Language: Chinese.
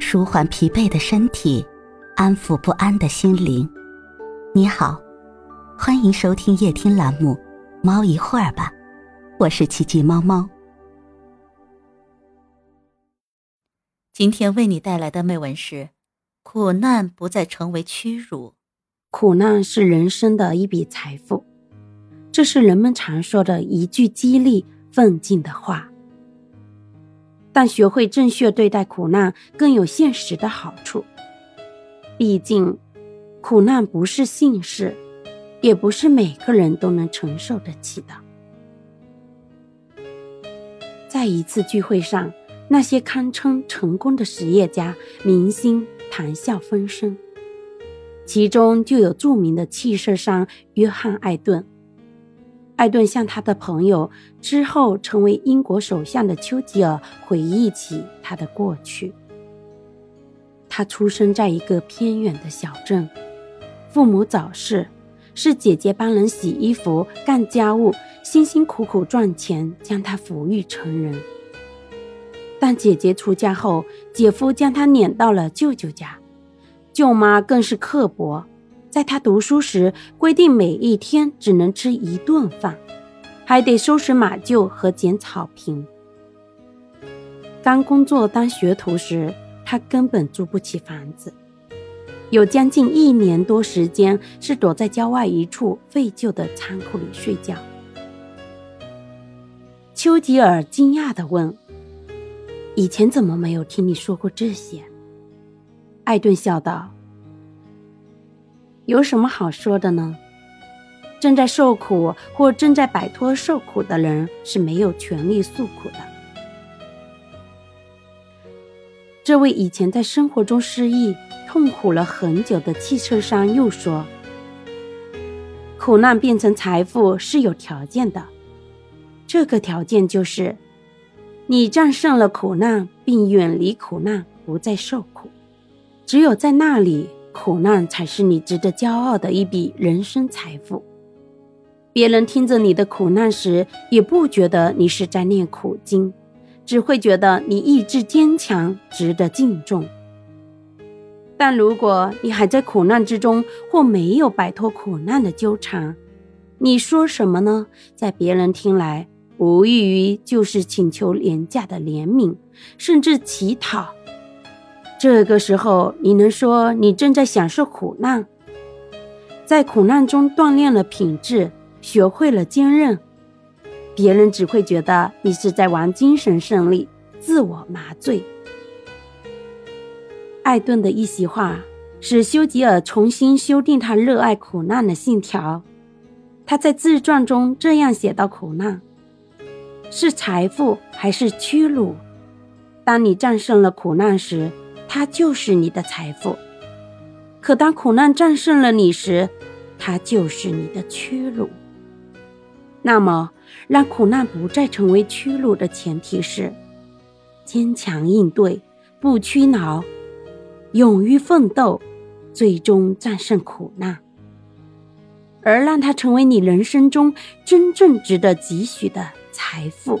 舒缓疲惫的身体，安抚不安的心灵。你好，欢迎收听夜听栏目《猫一会儿吧》，我是奇迹猫猫。今天为你带来的美文是：苦难不再成为屈辱，苦难是人生的一笔财富，这是人们常说的一句激励奋进的话。但学会正确对待苦难更有现实的好处。毕竟，苦难不是幸事，也不是每个人都能承受得起的。在一次聚会上，那些堪称成功的实业家、明星谈笑风生，其中就有著名的汽车商约翰·艾顿。艾顿向他的朋友之后成为英国首相的丘吉尔回忆起他的过去。他出生在一个偏远的小镇，父母早逝，是姐姐帮人洗衣服、干家务，辛辛苦苦赚钱将他抚育成人。但姐姐出嫁后，姐夫将他撵到了舅舅家，舅妈更是刻薄。在他读书时，规定每一天只能吃一顿饭，还得收拾马厩和捡草坪。刚工作当学徒时，他根本租不起房子，有将近一年多时间是躲在郊外一处废旧的仓库里睡觉。丘吉尔惊讶地问：“以前怎么没有听你说过这些？”艾顿笑道。有什么好说的呢？正在受苦或正在摆脱受苦的人是没有权利诉苦的。这位以前在生活中失意、痛苦了很久的汽车商又说：“苦难变成财富是有条件的，这个条件就是你战胜了苦难，并远离苦难，不再受苦。只有在那里。”苦难才是你值得骄傲的一笔人生财富。别人听着你的苦难时，也不觉得你是在念苦经，只会觉得你意志坚强，值得敬重。但如果你还在苦难之中，或没有摆脱苦难的纠缠，你说什么呢？在别人听来，无异于就是请求廉价的怜悯，甚至乞讨。这个时候，你能说你正在享受苦难，在苦难中锻炼了品质，学会了坚韧？别人只会觉得你是在玩精神胜利，自我麻醉。艾顿的一席话使修吉尔重新修订他热爱苦难的信条。他在自传中这样写道：“苦难是财富还是屈辱？当你战胜了苦难时。”它就是你的财富，可当苦难战胜了你时，它就是你的屈辱。那么，让苦难不再成为屈辱的前提是：坚强应对，不屈挠，勇于奋斗，最终战胜苦难，而让它成为你人生中真正值得汲取的财富。